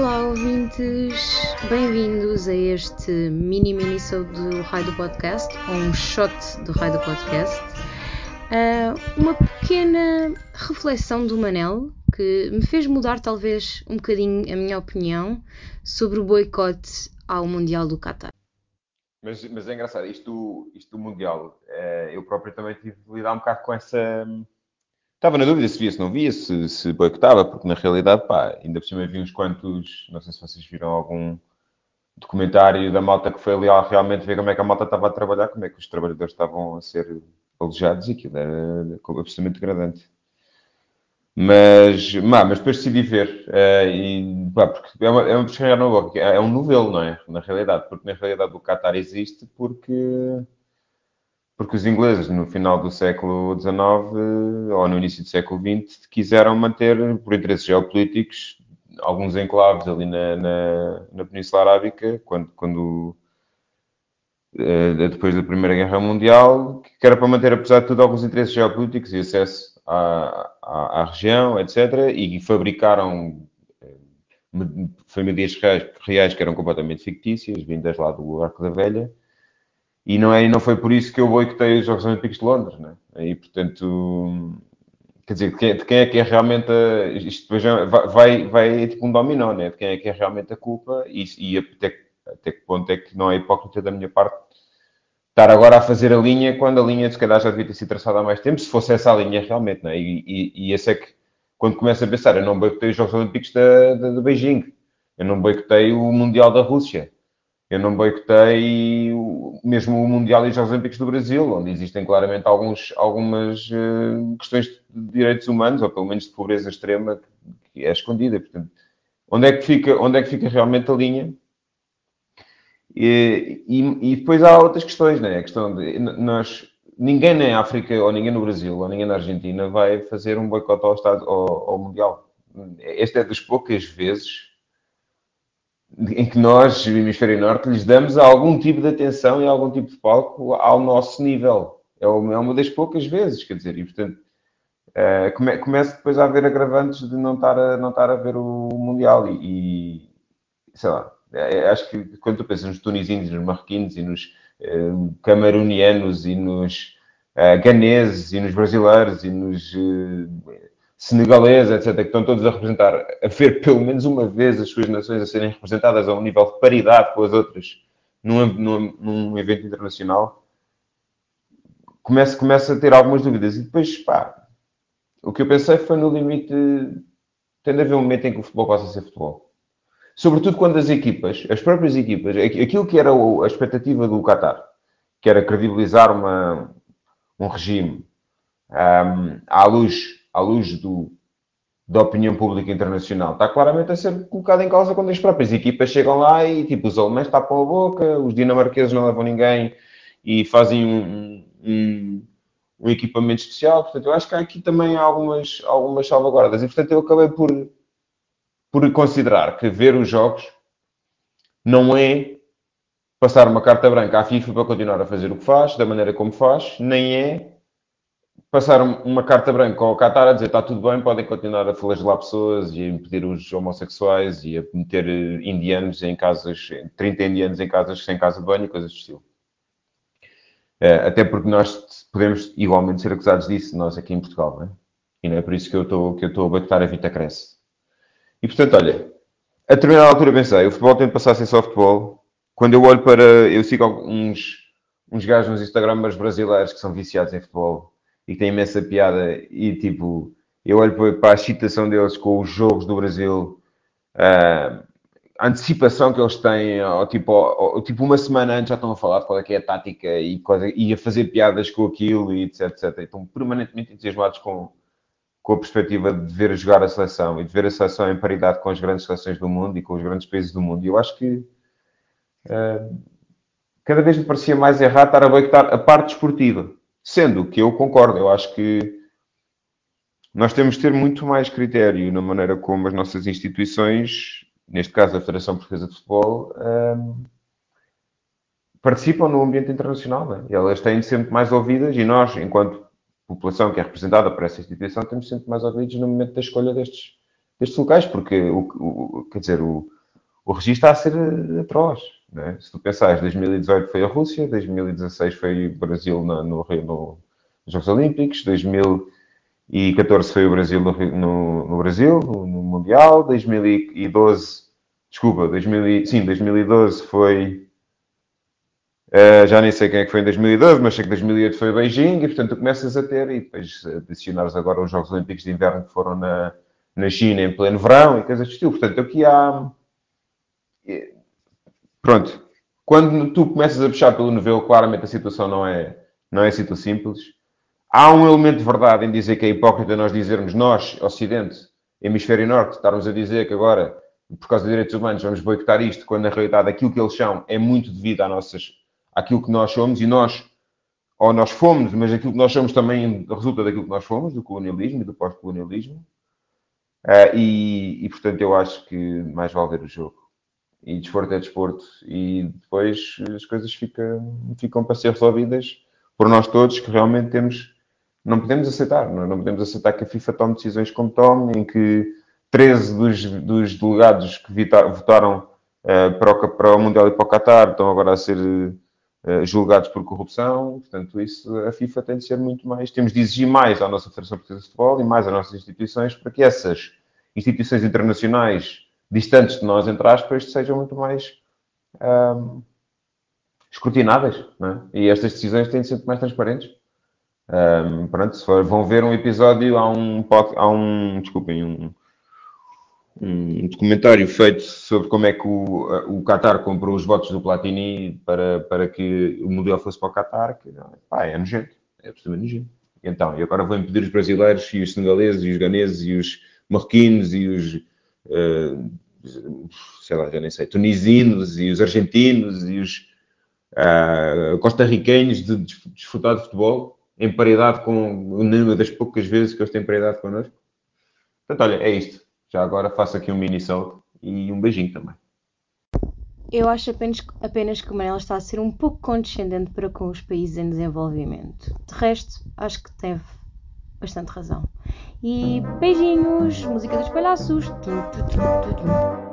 Olá, ouvintes! Bem-vindos a este mini minisode do Raio do Podcast, ou um shot do Raio do Podcast. Uh, uma pequena reflexão do Manel que me fez mudar, talvez, um bocadinho a minha opinião sobre o boicote ao Mundial do Qatar. Mas, mas é engraçado, isto, isto do Mundial, é, eu próprio também tive de lidar um bocado com essa. Estava na dúvida se via, se não via, se, se boicotava, porque na realidade, pá, ainda por cima vi uns quantos. Não sei se vocês viram algum documentário da malta que foi ali realmente ver como é que a malta estava a trabalhar, como é que os trabalhadores estavam a ser alojados e aquilo era absolutamente degradante. Mas, mas depois decidi ver, uh, e, pá, porque é uma, é uma é um novelo, não é? Na realidade, porque na realidade o Qatar existe porque, porque os ingleses no final do século XIX ou no início do século XX quiseram manter, por interesses geopolíticos, alguns enclaves ali na, na, na Península Arábica, quando, quando uh, depois da Primeira Guerra Mundial, que era para manter, apesar de tudo, alguns interesses geopolíticos e acesso à, à, à região, etc. E fabricaram eh, famílias reais, reais, que eram completamente fictícias, vindas lá do Arco da Velha. E não, é, não foi por isso que eu boicotei os Jogos Olímpicos de Londres, né? E, portanto, quer dizer, de quem, de quem é que é realmente a, isto depois vai, vai, tipo um dominó, né? De quem é que é realmente a culpa e, e até, até que ponto é que não é hipócrita da minha parte estar agora a fazer a linha quando a linha se calhar já devia ter sido traçada há mais tempo, se fosse essa a linha realmente, não é? E, e, e esse é que, quando começa a pensar, eu não boicotei os Jogos Olímpicos de, de, de, Beijing, eu não boicotei o Mundial da Rússia, eu não boicotei mesmo o Mundial e os Jogos Olímpicos do Brasil, onde existem claramente alguns, algumas uh, questões de direitos humanos, ou pelo menos de pobreza extrema, que é escondida. Portanto, onde é que fica, onde é que fica realmente a linha? E, e, e, depois há outras questões, né? A questão de nós, ninguém na África, ou ninguém no Brasil, ou ninguém na Argentina vai fazer um boicote ao, ao, ao Mundial. Esta é das poucas vezes em que nós, o Hemisfério Norte, lhes damos algum tipo de atenção e algum tipo de palco ao nosso nível. É uma das poucas vezes, quer dizer, e portanto uh, come, começa depois a haver agravantes de não estar a, não estar a ver o Mundial e, e sei lá, é, é, acho que quando tu pensas nos tunisinos, nos marroquinos e nos uh, camerunianos e nos uh, ganeses e nos brasileiros e nos uh, senegaleses, etc., que estão todos a representar, a ver pelo menos uma vez as suas nações a serem representadas a um nível de paridade com as outras num, num, num evento internacional, começa, começa a ter algumas dúvidas. E depois, pá, o que eu pensei foi no limite, tem de haver um momento em que o futebol possa ser futebol Sobretudo quando as equipas, as próprias equipas, aquilo que era a expectativa do Qatar, que era credibilizar uma, um regime um, à luz, à luz do, da opinião pública internacional, está claramente a ser colocado em causa quando as próprias equipas chegam lá e tipo os alemães tapam a boca, os dinamarqueses não levam ninguém e fazem um, um, um equipamento especial. Portanto, eu acho que há aqui também algumas, algumas salvaguardas. E portanto, eu acabei por por considerar que ver os jogos não é passar uma carta branca à FIFA para continuar a fazer o que faz, da maneira como faz, nem é passar uma carta branca ao Qatar a dizer está tudo bem, podem continuar a flagelar pessoas e a impedir os homossexuais e a meter indianos em casas, 30 indianos em casas sem casa de banho e coisas do estilo. Eh, até porque nós podemos igualmente ser acusados disso, nós aqui em Portugal, não é? E não é por isso que eu estou, que eu estou a bater a Vita Cresce. E portanto, olha, a determinada altura pensei, o futebol tem de passar a ser só futebol. Quando eu olho para. Eu sigo uns, uns gajos nos Instagramers brasileiros que são viciados em futebol e que têm imensa piada e tipo, eu olho para a excitação deles com os jogos do Brasil, uh, a antecipação que eles têm, ou, tipo, ou, tipo, uma semana antes já estão a falar de qual é que é a tática e, coisa, e a fazer piadas com aquilo e etc, etc. Estão permanentemente entusiasmados com, com a perspectiva de ver jogar a seleção e de ver a seleção em paridade com as grandes seleções do mundo e com os grandes países do mundo. E eu acho que uh, cada vez me parecia mais errado estar a boicotar a parte esportiva. Sendo que eu concordo, eu acho que nós temos de ter muito mais critério na maneira como as nossas instituições, neste caso a Federação Portuguesa de Futebol, um, participam no ambiente internacional. Né? Elas têm muito mais ouvidas e nós, enquanto população que é representada por essa instituição, temos sempre mais ouvidos no momento da escolha destes, destes locais, porque, o, o, quer dizer, o, o registro está a ser atroz. É? Se tu pensares, 2018 foi a Rússia, 2016 foi o Brasil no, no, no, nos Jogos Olímpicos, 2014 foi o Brasil no, no, no Brasil, no, Mundial, 2012, desculpa, 2000, sim, 2012 foi. Uh, já nem sei quem é que foi em 2012, mas sei que 2008 foi Beijing, e portanto tu começas a ter, e depois adicionares agora os Jogos Olímpicos de Inverno que foram na, na China em pleno verão e coisas do estilo. Portanto, aqui há Pronto. Quando tu começas a puxar pelo novelo, claramente a situação não é, não é assim tão simples. Há um elemento de verdade em dizer que é hipócrita nós dizermos, nós, Ocidente, Hemisfério Norte, estarmos a dizer que agora, por causa dos direitos humanos, vamos boicotar isto, quando na realidade aquilo que eles são é muito devido à nossas, àquilo que nós somos e nós, ou nós fomos, mas aquilo que nós somos também resulta daquilo que nós fomos, do colonialismo e do pós-colonialismo. Uh, e, e, portanto, eu acho que mais vale ver o jogo e desporto é desporto. E depois as coisas ficam, ficam para ser resolvidas por nós todos, que realmente temos. Não podemos aceitar, não, é? não podemos aceitar que a FIFA tome decisões como tome, em que 13 dos, dos delegados que votaram uh, para, o, para, o, Mundial e para o Qatar estão agora a ser uh, julgados por corrupção. Portanto, isso a FIFA tem de ser muito mais. Temos de exigir mais à nossa Federação Portuguesa de Futebol e mais às nossas instituições para que essas instituições internacionais distantes de nós, entre aspas, sejam muito mais um, escrutináveis. É? E estas decisões têm de ser mais transparentes. Um, pronto, se for, vão ver um episódio, há um, há um desculpem, um, um documentário feito sobre como é que o, o Qatar comprou os votos do Platini para, para que o modelo fosse para o Qatar, que pá, é nojento, é absolutamente nojento. Então, e agora vão impedir os brasileiros e os senegaleses e os ganeses e os marroquinos e os sei lá, já nem sei, tunisinos e os argentinos e os uh, de desfrutar de futebol em paridade com uma das poucas vezes que eles têm paridade connosco. Portanto, olha, é isto. Já agora faço aqui um mini salto e um beijinho também. Eu acho apenas, apenas que o Manela está a ser um pouco condescendente para com os países em desenvolvimento. De resto, acho que teve bastante razão. E beijinhos, música dos palhaços. Tum, tum, tum,